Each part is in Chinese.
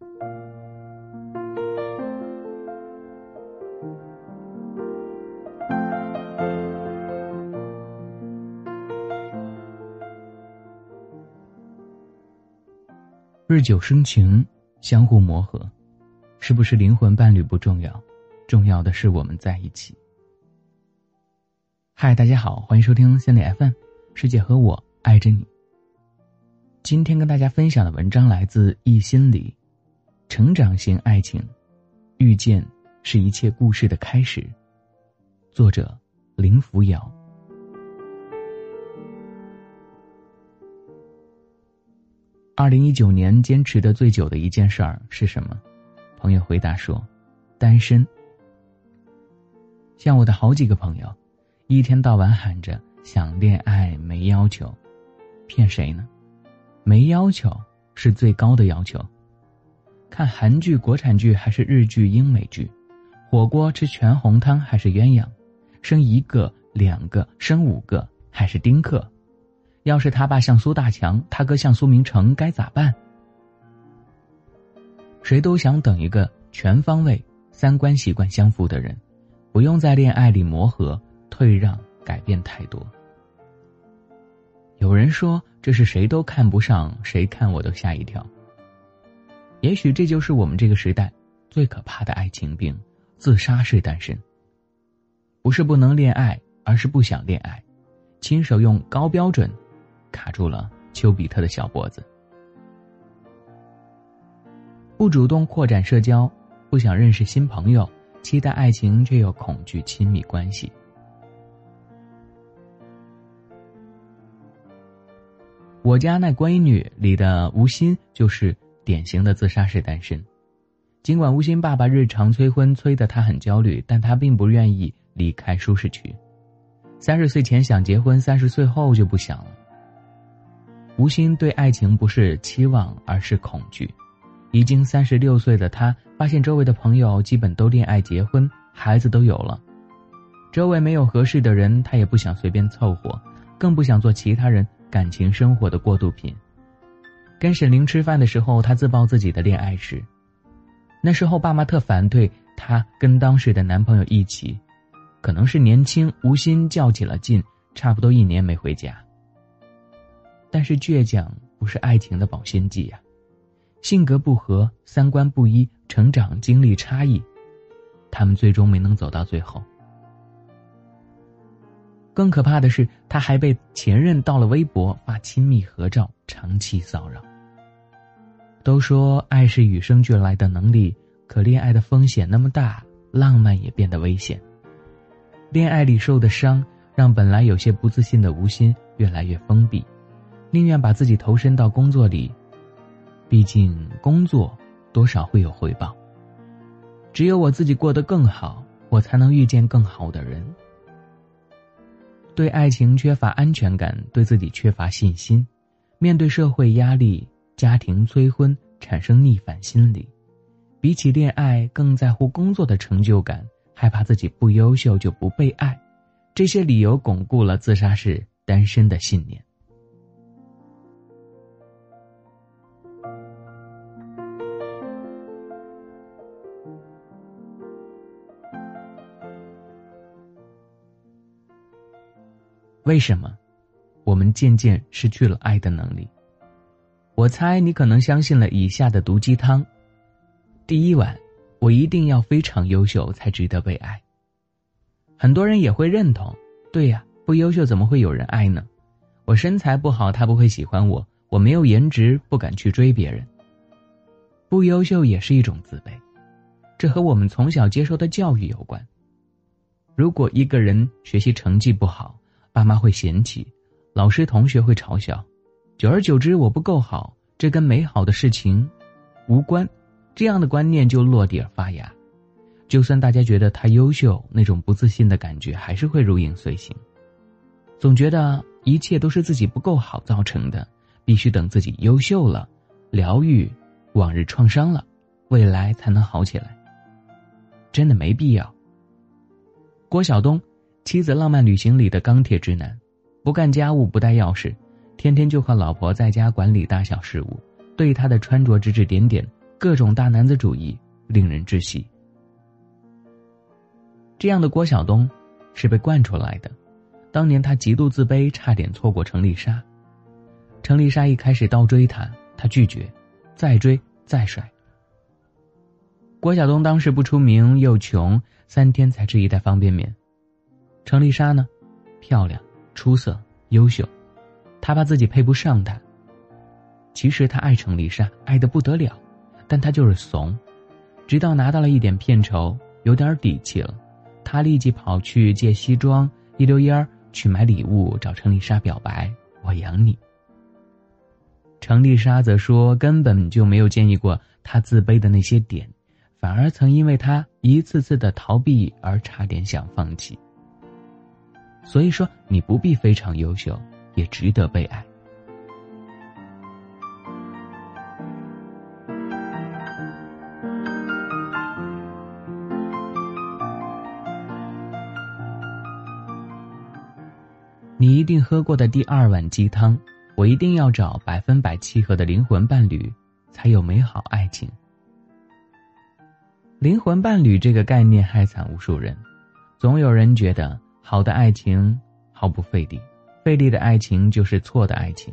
日久生情，相互磨合，是不是灵魂伴侣不重要，重要的是我们在一起。嗨，大家好，欢迎收听心理 FM，师姐和我爱着你。今天跟大家分享的文章来自易心理，成长型爱情，遇见是一切故事的开始。作者林扶摇。二零一九年坚持的最久的一件事儿是什么？朋友回答说：“单身。”像我的好几个朋友，一天到晚喊着想恋爱没要求，骗谁呢？没要求是最高的要求。看韩剧、国产剧还是日剧、英美剧？火锅吃全红汤还是鸳鸯？生一个、两个、生五个还是丁克？要是他爸像苏大强，他哥像苏明成，该咋办？谁都想等一个全方位、三观习惯相符的人，不用在恋爱里磨合、退让、改变太多。有人说这是谁都看不上，谁看我都吓一跳。也许这就是我们这个时代最可怕的爱情病——自杀式单身。不是不能恋爱，而是不想恋爱，亲手用高标准。卡住了丘比特的小脖子，不主动扩展社交，不想认识新朋友，期待爱情却又恐惧亲密关系。我家那闺女里的吴昕就是典型的自杀式单身，尽管吴昕爸爸日常催婚催得她很焦虑，但她并不愿意离开舒适区。三十岁前想结婚，三十岁后就不想了。吴昕对爱情不是期望，而是恐惧。已经三十六岁的他，发现周围的朋友基本都恋爱结婚，孩子都有了。周围没有合适的人，他也不想随便凑合，更不想做其他人感情生活的过渡品。跟沈凌吃饭的时候，她自曝自己的恋爱史。那时候爸妈特反对她跟当时的男朋友一起，可能是年轻，无心较起了劲，差不多一年没回家。但是倔强不是爱情的保鲜剂呀，性格不合、三观不一、成长经历差异，他们最终没能走到最后。更可怕的是，他还被前任盗了微博发亲密合照，长期骚扰。都说爱是与生俱来的能力，可恋爱的风险那么大，浪漫也变得危险。恋爱里受的伤，让本来有些不自信的吴昕越来越封闭。宁愿把自己投身到工作里，毕竟工作多少会有回报。只有我自己过得更好，我才能遇见更好的人。对爱情缺乏安全感，对自己缺乏信心，面对社会压力、家庭催婚，产生逆反心理。比起恋爱，更在乎工作的成就感，害怕自己不优秀就不被爱。这些理由巩固了自杀式单身的信念。为什么，我们渐渐失去了爱的能力？我猜你可能相信了以下的毒鸡汤：第一晚，我一定要非常优秀才值得被爱。很多人也会认同，对呀，不优秀怎么会有人爱呢？我身材不好，他不会喜欢我；我没有颜值，不敢去追别人。不优秀也是一种自卑，这和我们从小接受的教育有关。如果一个人学习成绩不好，爸妈会嫌弃，老师同学会嘲笑，久而久之，我不够好，这跟美好的事情无关，这样的观念就落地而发芽。就算大家觉得他优秀，那种不自信的感觉还是会如影随形，总觉得一切都是自己不够好造成的，必须等自己优秀了，疗愈往日创伤了，未来才能好起来。真的没必要。郭晓东。妻子浪漫旅行里的钢铁直男，不干家务，不带钥匙，天天就和老婆在家管理大小事务，对他的穿着指指点点，各种大男子主义，令人窒息。这样的郭晓东，是被惯出来的。当年他极度自卑，差点错过程丽莎。程丽莎一开始倒追他，他拒绝，再追再甩。郭晓东当时不出名又穷，三天才吃一袋方便面。程丽莎呢，漂亮、出色、优秀，他怕自己配不上她。其实他爱程丽莎，爱得不得了，但他就是怂。直到拿到了一点片酬，有点底气了，他立即跑去借西装，一溜烟儿去买礼物找程丽莎表白：“我养你。”程丽莎则说根本就没有建议过他自卑的那些点，反而曾因为他一次次的逃避而差点想放弃。所以说，你不必非常优秀，也值得被爱。你一定喝过的第二碗鸡汤，我一定要找百分百契合的灵魂伴侣，才有美好爱情。灵魂伴侣这个概念害惨无数人，总有人觉得。好的爱情毫不费力，费力的爱情就是错的爱情。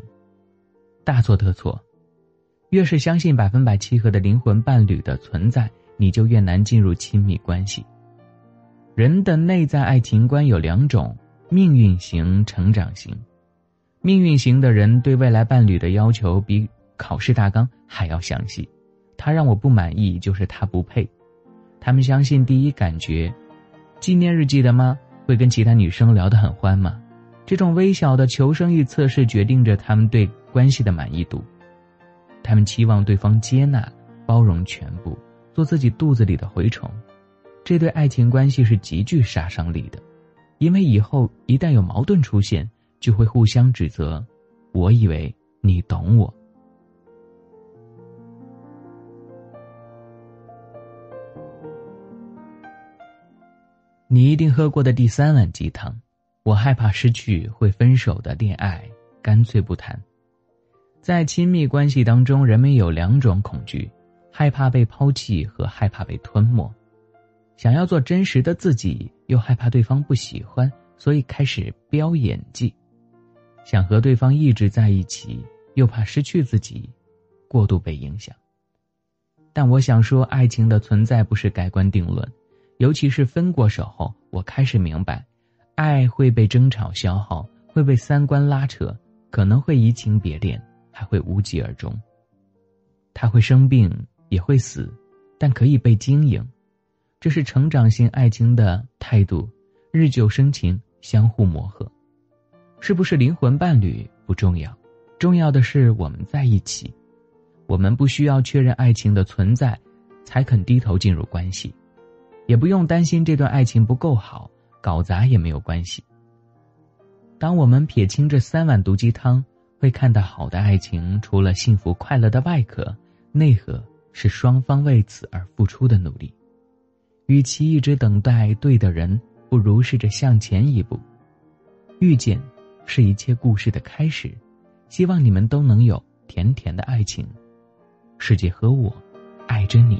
大错特错，越是相信百分百契合的灵魂伴侣的存在，你就越难进入亲密关系。人的内在爱情观有两种：命运型、成长型。命运型的人对未来伴侣的要求比考试大纲还要详细，他让我不满意就是他不配。他们相信第一感觉，纪念日记得吗？会跟其他女生聊得很欢吗？这种微小的求生欲测试决定着他们对关系的满意度。他们期望对方接纳、包容全部，做自己肚子里的蛔虫。这对爱情关系是极具杀伤力的，因为以后一旦有矛盾出现，就会互相指责。我以为你懂我。你一定喝过的第三碗鸡汤，我害怕失去会分手的恋爱，干脆不谈。在亲密关系当中，人们有两种恐惧：害怕被抛弃和害怕被吞没。想要做真实的自己，又害怕对方不喜欢，所以开始飙演技；想和对方一直在一起，又怕失去自己，过度被影响。但我想说，爱情的存在不是盖棺定论。尤其是分过手后，我开始明白，爱会被争吵消耗，会被三观拉扯，可能会移情别恋，还会无疾而终。他会生病，也会死，但可以被经营，这是成长型爱情的态度。日久生情，相互磨合，是不是灵魂伴侣不重要，重要的是我们在一起。我们不需要确认爱情的存在，才肯低头进入关系。也不用担心这段爱情不够好，搞砸也没有关系。当我们撇清这三碗毒鸡汤，会看到好的爱情除了幸福快乐的外壳，内核是双方为此而付出的努力。与其一直等待对的人，不如试着向前一步。遇见，是一切故事的开始。希望你们都能有甜甜的爱情。世界和我，爱着你。